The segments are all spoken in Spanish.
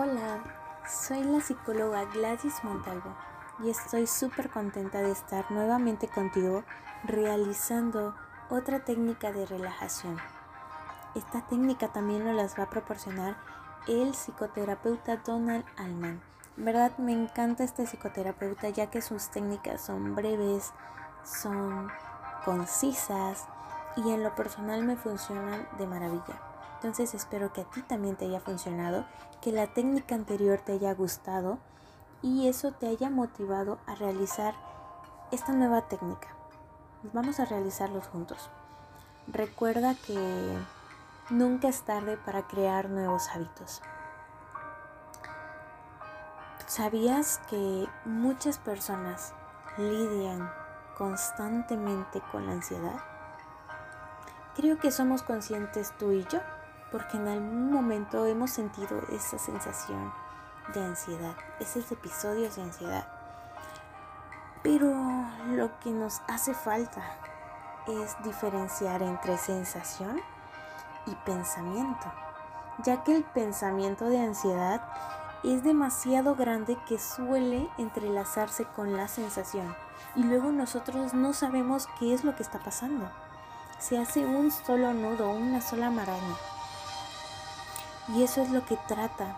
Hola, soy la psicóloga Gladys Montalvo y estoy súper contenta de estar nuevamente contigo realizando otra técnica de relajación. Esta técnica también nos las va a proporcionar el psicoterapeuta Donald Alman. verdad me encanta este psicoterapeuta ya que sus técnicas son breves, son concisas y en lo personal me funcionan de maravilla. Entonces espero que a ti también te haya funcionado, que la técnica anterior te haya gustado y eso te haya motivado a realizar esta nueva técnica. Vamos a realizarlos juntos. Recuerda que nunca es tarde para crear nuevos hábitos. ¿Sabías que muchas personas lidian constantemente con la ansiedad? Creo que somos conscientes tú y yo porque en algún momento hemos sentido esa sensación de ansiedad, esos episodios de ansiedad. Pero lo que nos hace falta es diferenciar entre sensación y pensamiento, ya que el pensamiento de ansiedad es demasiado grande que suele entrelazarse con la sensación y luego nosotros no sabemos qué es lo que está pasando. Se hace un solo nudo, una sola maraña. Y eso es lo que trata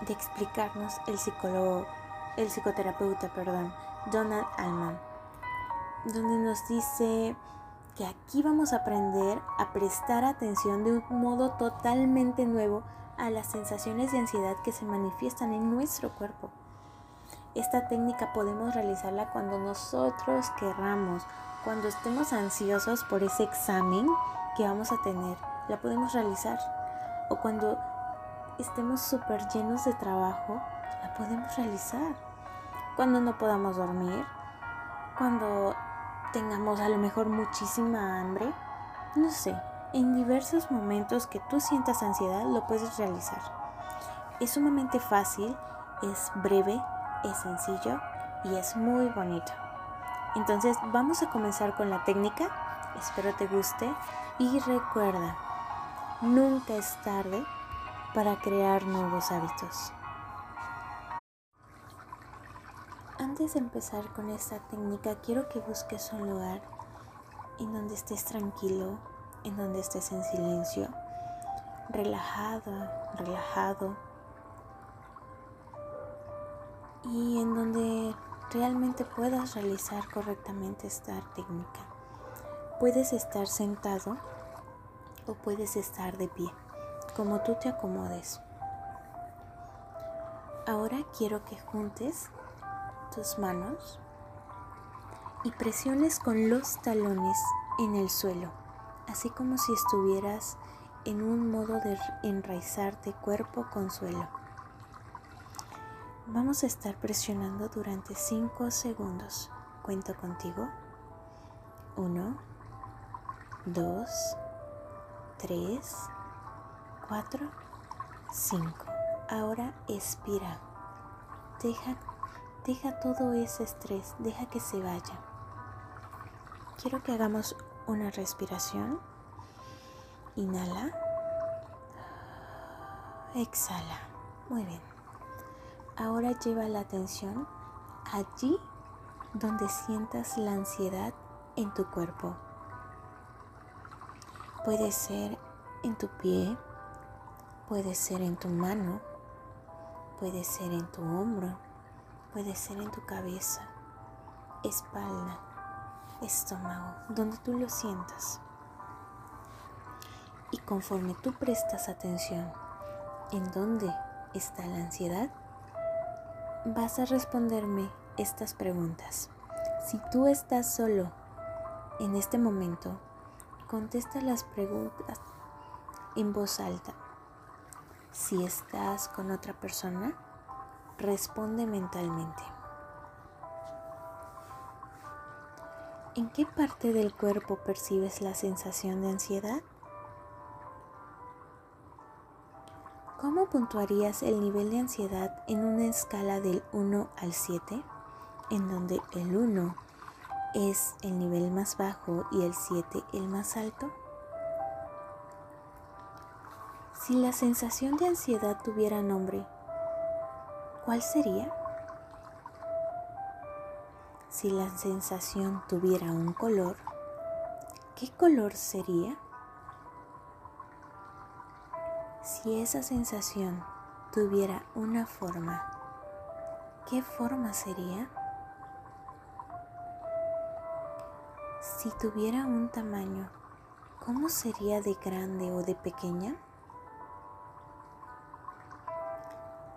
de explicarnos el psicólogo, el psicoterapeuta, perdón, Donald Alman, donde nos dice que aquí vamos a aprender a prestar atención de un modo totalmente nuevo a las sensaciones de ansiedad que se manifiestan en nuestro cuerpo. Esta técnica podemos realizarla cuando nosotros querramos, cuando estemos ansiosos por ese examen que vamos a tener. La podemos realizar o cuando estemos súper llenos de trabajo, la podemos realizar. Cuando no podamos dormir, cuando tengamos a lo mejor muchísima hambre, no sé, en diversos momentos que tú sientas ansiedad lo puedes realizar. Es sumamente fácil, es breve, es sencillo y es muy bonito. Entonces vamos a comenzar con la técnica, espero te guste y recuerda, Nunca es tarde para crear nuevos hábitos. Antes de empezar con esta técnica, quiero que busques un lugar en donde estés tranquilo, en donde estés en silencio, relajada, relajado y en donde realmente puedas realizar correctamente esta técnica. Puedes estar sentado o puedes estar de pie, como tú te acomodes. Ahora quiero que juntes tus manos y presiones con los talones en el suelo, así como si estuvieras en un modo de enraizarte cuerpo con suelo. Vamos a estar presionando durante 5 segundos. Cuento contigo. 1, 2, 3, 4, 5. Ahora expira. Deja, deja todo ese estrés, deja que se vaya. Quiero que hagamos una respiración. Inhala. Exhala. Muy bien. Ahora lleva la atención allí donde sientas la ansiedad en tu cuerpo. Puede ser en tu pie, puede ser en tu mano, puede ser en tu hombro, puede ser en tu cabeza, espalda, estómago, donde tú lo sientas. Y conforme tú prestas atención en dónde está la ansiedad, vas a responderme estas preguntas. Si tú estás solo en este momento, Contesta las preguntas en voz alta. Si estás con otra persona, responde mentalmente. ¿En qué parte del cuerpo percibes la sensación de ansiedad? ¿Cómo puntuarías el nivel de ansiedad en una escala del 1 al 7, en donde el 1 es el nivel más bajo y el 7 el más alto? Si la sensación de ansiedad tuviera nombre, ¿cuál sería? Si la sensación tuviera un color, ¿qué color sería? Si esa sensación tuviera una forma, ¿qué forma sería? Si tuviera un tamaño, ¿cómo sería de grande o de pequeña?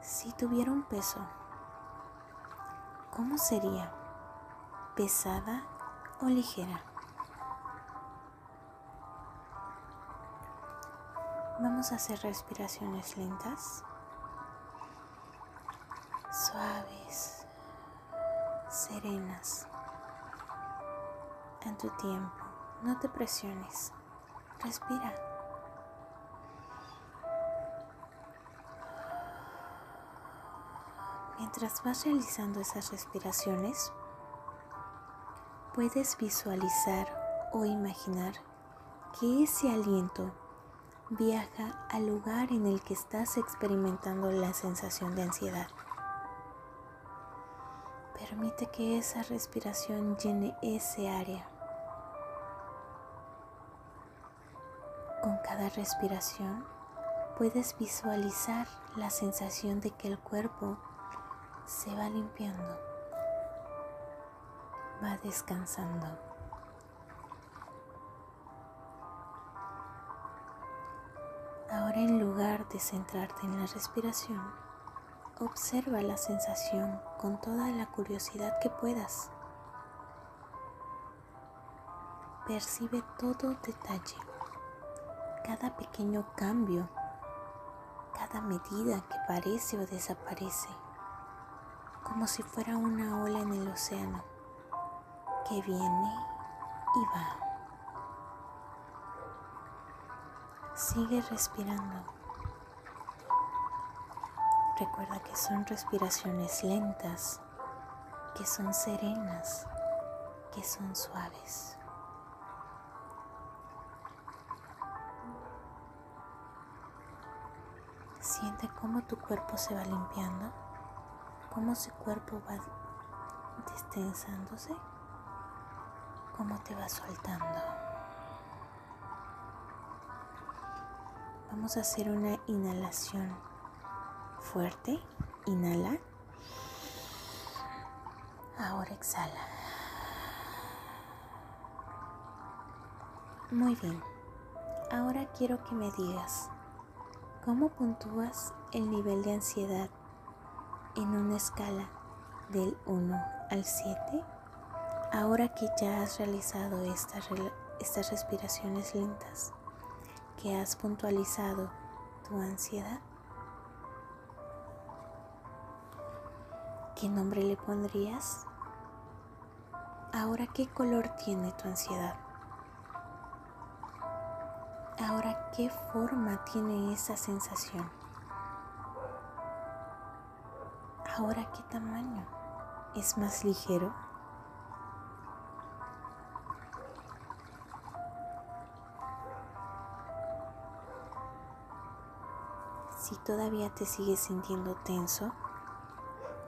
Si tuviera un peso, ¿cómo sería? ¿Pesada o ligera? Vamos a hacer respiraciones lentas, suaves, serenas, en tu tiempo. No te presiones, respira. Mientras vas realizando esas respiraciones, puedes visualizar o imaginar que ese aliento viaja al lugar en el que estás experimentando la sensación de ansiedad. Permite que esa respiración llene ese área. Con cada respiración puedes visualizar la sensación de que el cuerpo se va limpiando, va descansando. Ahora en lugar de centrarte en la respiración, observa la sensación con toda la curiosidad que puedas. Percibe todo detalle, cada pequeño cambio, cada medida que parece o desaparece, como si fuera una ola en el océano que viene y va. Sigue respirando. Recuerda que son respiraciones lentas, que son serenas, que son suaves. Cómo tu cuerpo se va limpiando, cómo su cuerpo va destensándose, cómo te va soltando. Vamos a hacer una inhalación fuerte. Inhala. Ahora exhala. Muy bien. Ahora quiero que me digas, ¿cómo puntúas el nivel de ansiedad en una escala del 1 al 7? Ahora que ya has realizado estas, estas respiraciones lentas, que has puntualizado tu ansiedad, ¿qué nombre le pondrías? Ahora, ¿qué color tiene tu ansiedad? Ahora, ¿qué forma tiene esa sensación? Ahora, ¿qué tamaño? ¿Es más ligero? Si todavía te sigues sintiendo tenso,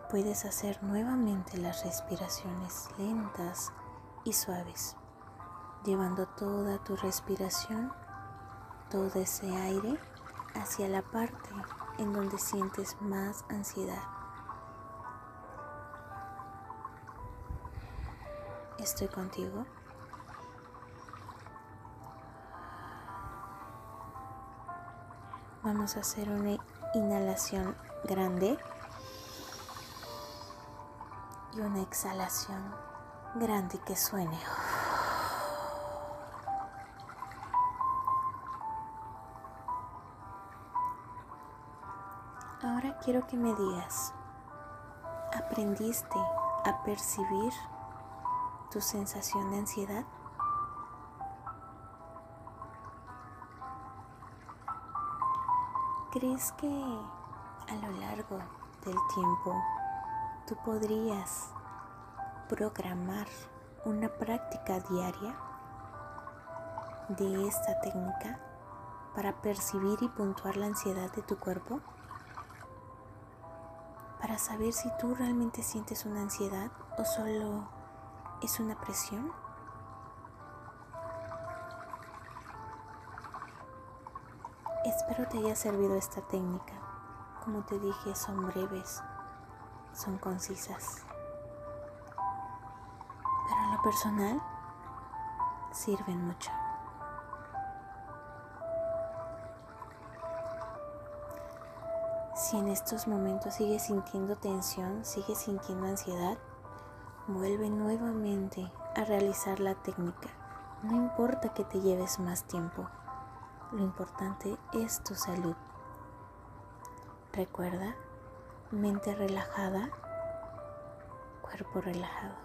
puedes hacer nuevamente las respiraciones lentas y suaves, llevando toda tu respiración, todo ese aire hacia la parte en donde sientes más ansiedad. Estoy contigo. Vamos a hacer una inhalación grande y una exhalación grande que suene. Quiero que me digas, ¿aprendiste a percibir tu sensación de ansiedad? ¿Crees que a lo largo del tiempo tú podrías programar una práctica diaria de esta técnica para percibir y puntuar la ansiedad de tu cuerpo? Para saber si tú realmente sientes una ansiedad o solo es una presión. Espero te haya servido esta técnica. Como te dije, son breves, son concisas. Pero en lo personal, sirven mucho. Si en estos momentos sigues sintiendo tensión, sigues sintiendo ansiedad, vuelve nuevamente a realizar la técnica. No importa que te lleves más tiempo, lo importante es tu salud. Recuerda, mente relajada, cuerpo relajado.